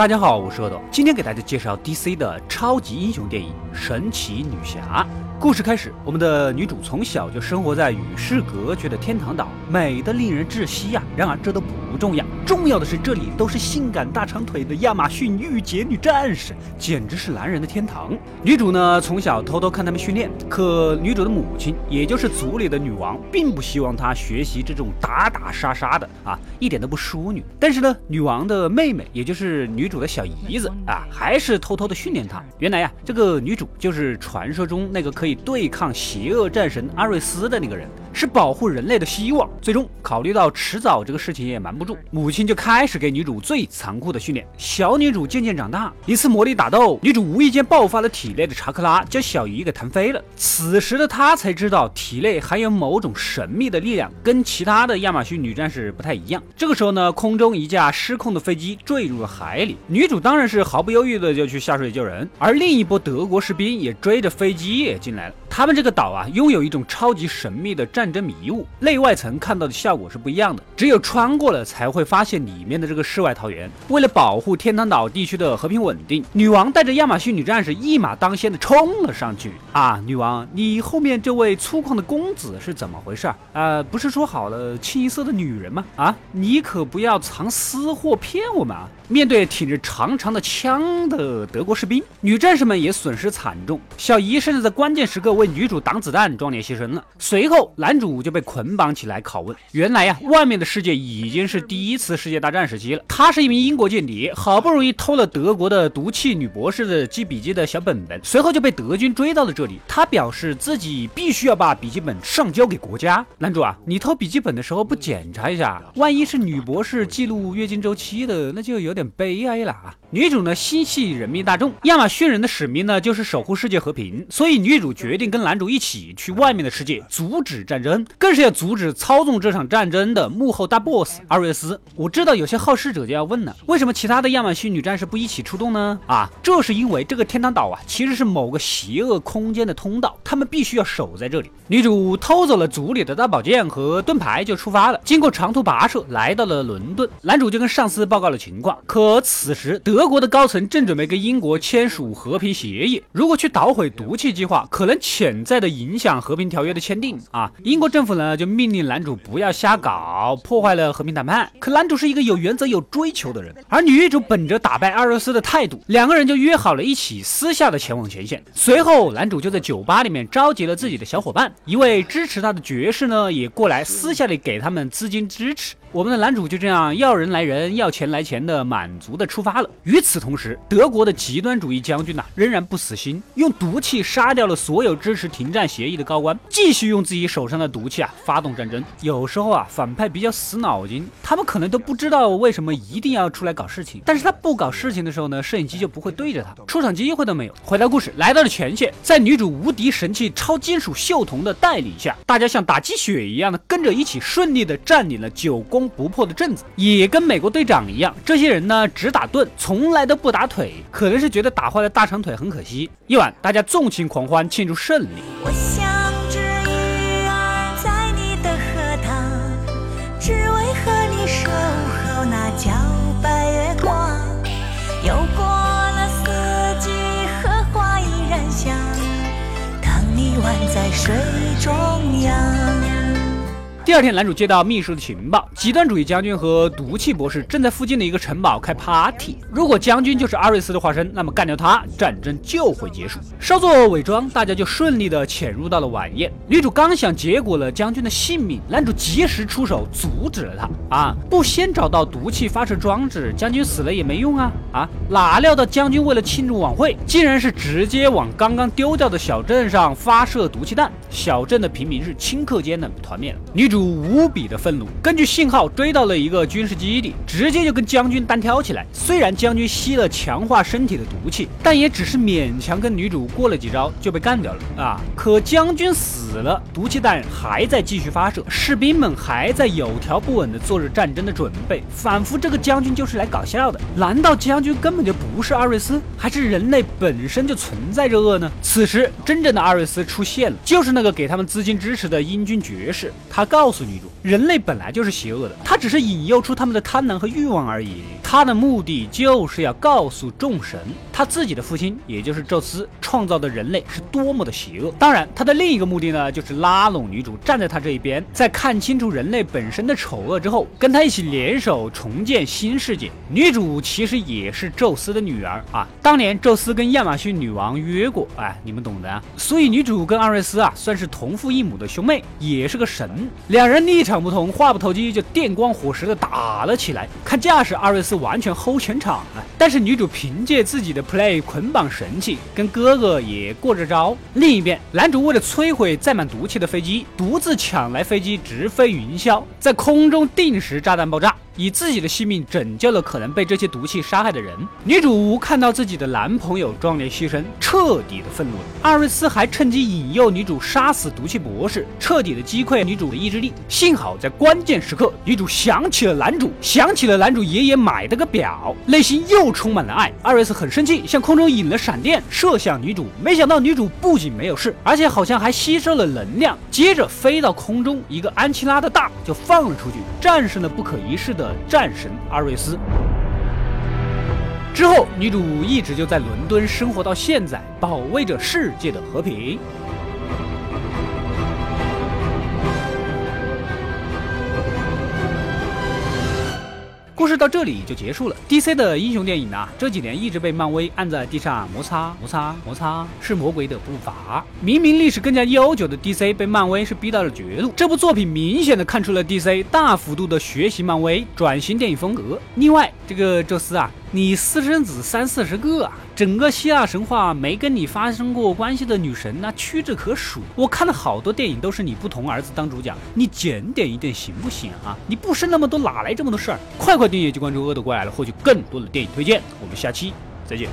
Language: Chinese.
大家好，我是恶斗，今天给大家介绍 DC 的超级英雄电影《神奇女侠》。故事开始，我们的女主从小就生活在与世隔绝的天堂岛，美得令人窒息呀。然而这都不重要，重要的是这里都是性感大长腿的亚马逊御姐女战士，简直是男人的天堂。女主呢，从小偷偷看他们训练，可女主的母亲，也就是族里的女王，并不希望她学习这种打打杀杀的啊，一点都不淑女。但是呢，女王的妹妹，也就是女主的小姨子啊，还是偷偷的训练她。原来呀，这个女主就是传说中那个可以对抗邪恶战神阿瑞斯的那个人。是保护人类的希望。最终考虑到迟早这个事情也瞒不住，母亲就开始给女主最残酷的训练。小女主渐渐长大，一次魔力打斗，女主无意间爆发了体内的查克拉，将小姨给弹飞了。此时的她才知道体内含有某种神秘的力量，跟其他的亚马逊女战士不太一样。这个时候呢，空中一架失控的飞机坠入了海里，女主当然是毫不犹豫的就去下水救人，而另一波德国士兵也追着飞机也进来了。他们这个岛啊，拥有一种超级神秘的战争迷雾，内外层看到的效果是不一样的。只有穿过了，才会发现里面的这个世外桃源。为了保护天堂岛地区的和平稳定，女王带着亚马逊女战士一马当先的冲了上去。啊，女王，你后面这位粗犷的公子是怎么回事？呃，不是说好了清一色的女人吗？啊，你可不要藏私货骗我们啊！面对挺着长长的枪的德国士兵，女战士们也损失惨重。小姨甚至在关键时刻为女主挡子弹，壮烈牺牲了。随后，男主就被捆绑起来拷问。原来呀，外面的世界已经是第一次世界大战时期了。他是一名英国间谍，好不容易偷了德国的毒气女博士的记笔记的小本本，随后就被德军追到了这里。他表示自己必须要把笔记本上交给国家。男主啊，你偷笔记本的时候不检查一下，万一是女博士记录月经周期的，那就有点悲哀了啊。女主呢心系人民大众，亚马逊人的使命呢就是守护世界和平，所以女主决定跟男主一起去外面的世界阻止战争，更是要阻止操纵这场战争的幕后大 boss 阿瑞斯。我知道有些好事者就要问了，为什么其他的亚马逊女战士不一起出动呢？啊，这是因为这个天堂岛啊其实是某个邪恶空间的通道，他们必须要守在这里。女主偷走了族里的大宝剑和盾牌就出发了，经过长途跋涉来到了伦敦，男主就跟上司报告了情况。可此时。德国的高层正准备跟英国签署和平协议，如果去捣毁毒气计划，可能潜在的影响和平条约的签订啊。英国政府呢就命令男主不要瞎搞，破坏了和平谈判。可男主是一个有原则、有追求的人，而女主本着打败阿瑞斯的态度，两个人就约好了一起私下的前往前线。随后，男主就在酒吧里面召集了自己的小伙伴，一位支持他的爵士呢也过来，私下里给他们资金支持。我们的男主就这样要人来人，要钱来钱的满足的出发了。与此同时，德国的极端主义将军呐仍然不死心，用毒气杀掉了所有支持停战协议的高官，继续用自己手上的毒气啊发动战争。有时候啊，反派比较死脑筋，他们可能都不知道为什么一定要出来搞事情。但是他不搞事情的时候呢，摄影机就不会对着他，出场机会都没有。回到故事，来到了前线，在女主无敌神器超金属锈铜的带领下，大家像打鸡血一样的跟着一起，顺利的占领了九宫。攻不破的阵子，也跟美国队长一样，这些人呢只打盾，从来都不打腿，可能是觉得打坏了大长腿很可惜。夜晚，大家纵情狂欢，庆祝胜利。我像只鱼儿在你的荷塘，只为和你守候那皎白月光。又过了四季，荷花依然香，当你宛在水中央。第二天，男主接到秘书的情报，极端主义将军和毒气博士正在附近的一个城堡开 party。如果将军就是阿瑞斯的化身，那么干掉他，战争就会结束。稍作伪装，大家就顺利的潜入到了晚宴。女主刚想结果了将军的性命，男主及时出手阻止了他。啊，不先找到毒气发射装置，将军死了也没用啊！啊，哪料到将军为了庆祝晚会，竟然是直接往刚刚丢掉的小镇上发射毒气弹，小镇的平民是顷刻间的团灭了。女主。无比的愤怒，根据信号追到了一个军事基地，直接就跟将军单挑起来。虽然将军吸了强化身体的毒气，但也只是勉强跟女主过了几招就被干掉了啊！可将军死了，毒气弹还在继续发射，士兵们还在有条不紊的做着战争的准备，仿佛这个将军就是来搞笑的。难道将军根本就不是阿瑞斯，还是人类本身就存在着恶呢？此时，真正的阿瑞斯出现了，就是那个给他们资金支持的英军爵士。他告告诉女主，人类本来就是邪恶的，他只是引诱出他们的贪婪和欲望而已。他的目的就是要告诉众神，他自己的父亲，也就是宙斯创造的人类是多么的邪恶。当然，他的另一个目的呢，就是拉拢女主站在他这一边，在看清楚人类本身的丑恶之后，跟他一起联手重建新世界。女主其实也是宙斯的女儿啊，当年宙斯跟亚马逊女王约过，哎，你们懂的啊。所以女主跟阿瑞斯啊，算是同父异母的兄妹，也是个神。两两人立场不同，话不投机，就电光火石的打了起来。看架势，阿瑞斯。完全 hold 全场了，但是女主凭借自己的 play 捆绑神器，跟哥哥也过着招。另一边，男主为了摧毁载满毒气的飞机，独自抢来飞机直飞云霄，在空中定时炸弹爆炸。以自己的性命拯救了可能被这些毒气杀害的人。女主看到自己的男朋友壮烈牺牲，彻底的愤怒了。阿瑞斯还趁机引诱女主杀死毒气博士，彻底的击溃女主的意志力。幸好在关键时刻，女主想起了男主，想起了男主爷爷买的个表，内心又充满了爱。阿瑞斯很生气，向空中引了闪电，射向女主。没想到女主不仅没有事，而且好像还吸收了能量，接着飞到空中，一个安琪拉的大就放了出去，战胜了不可一世的。战神阿瑞斯之后，女主一直就在伦敦生活到现在，保卫着世界的和平。故事到这里就结束了。DC 的英雄电影呢，这几年一直被漫威按在地上摩擦摩擦摩擦，是魔鬼的步伐。明明历史更加悠久的 DC 被漫威是逼到了绝路。这部作品明显的看出了 DC 大幅度的学习漫威，转型电影风格。另外，这个宙斯啊。你私生子三四十个啊！整个希腊神话没跟你发生过关系的女神那屈指可数。我看了好多电影，都是你不同儿子当主角，你检点一点行不行啊？你不生那么多，哪来这么多事儿？快快订阅就关注恶的怪了，获取更多的电影推荐。我们下期再见。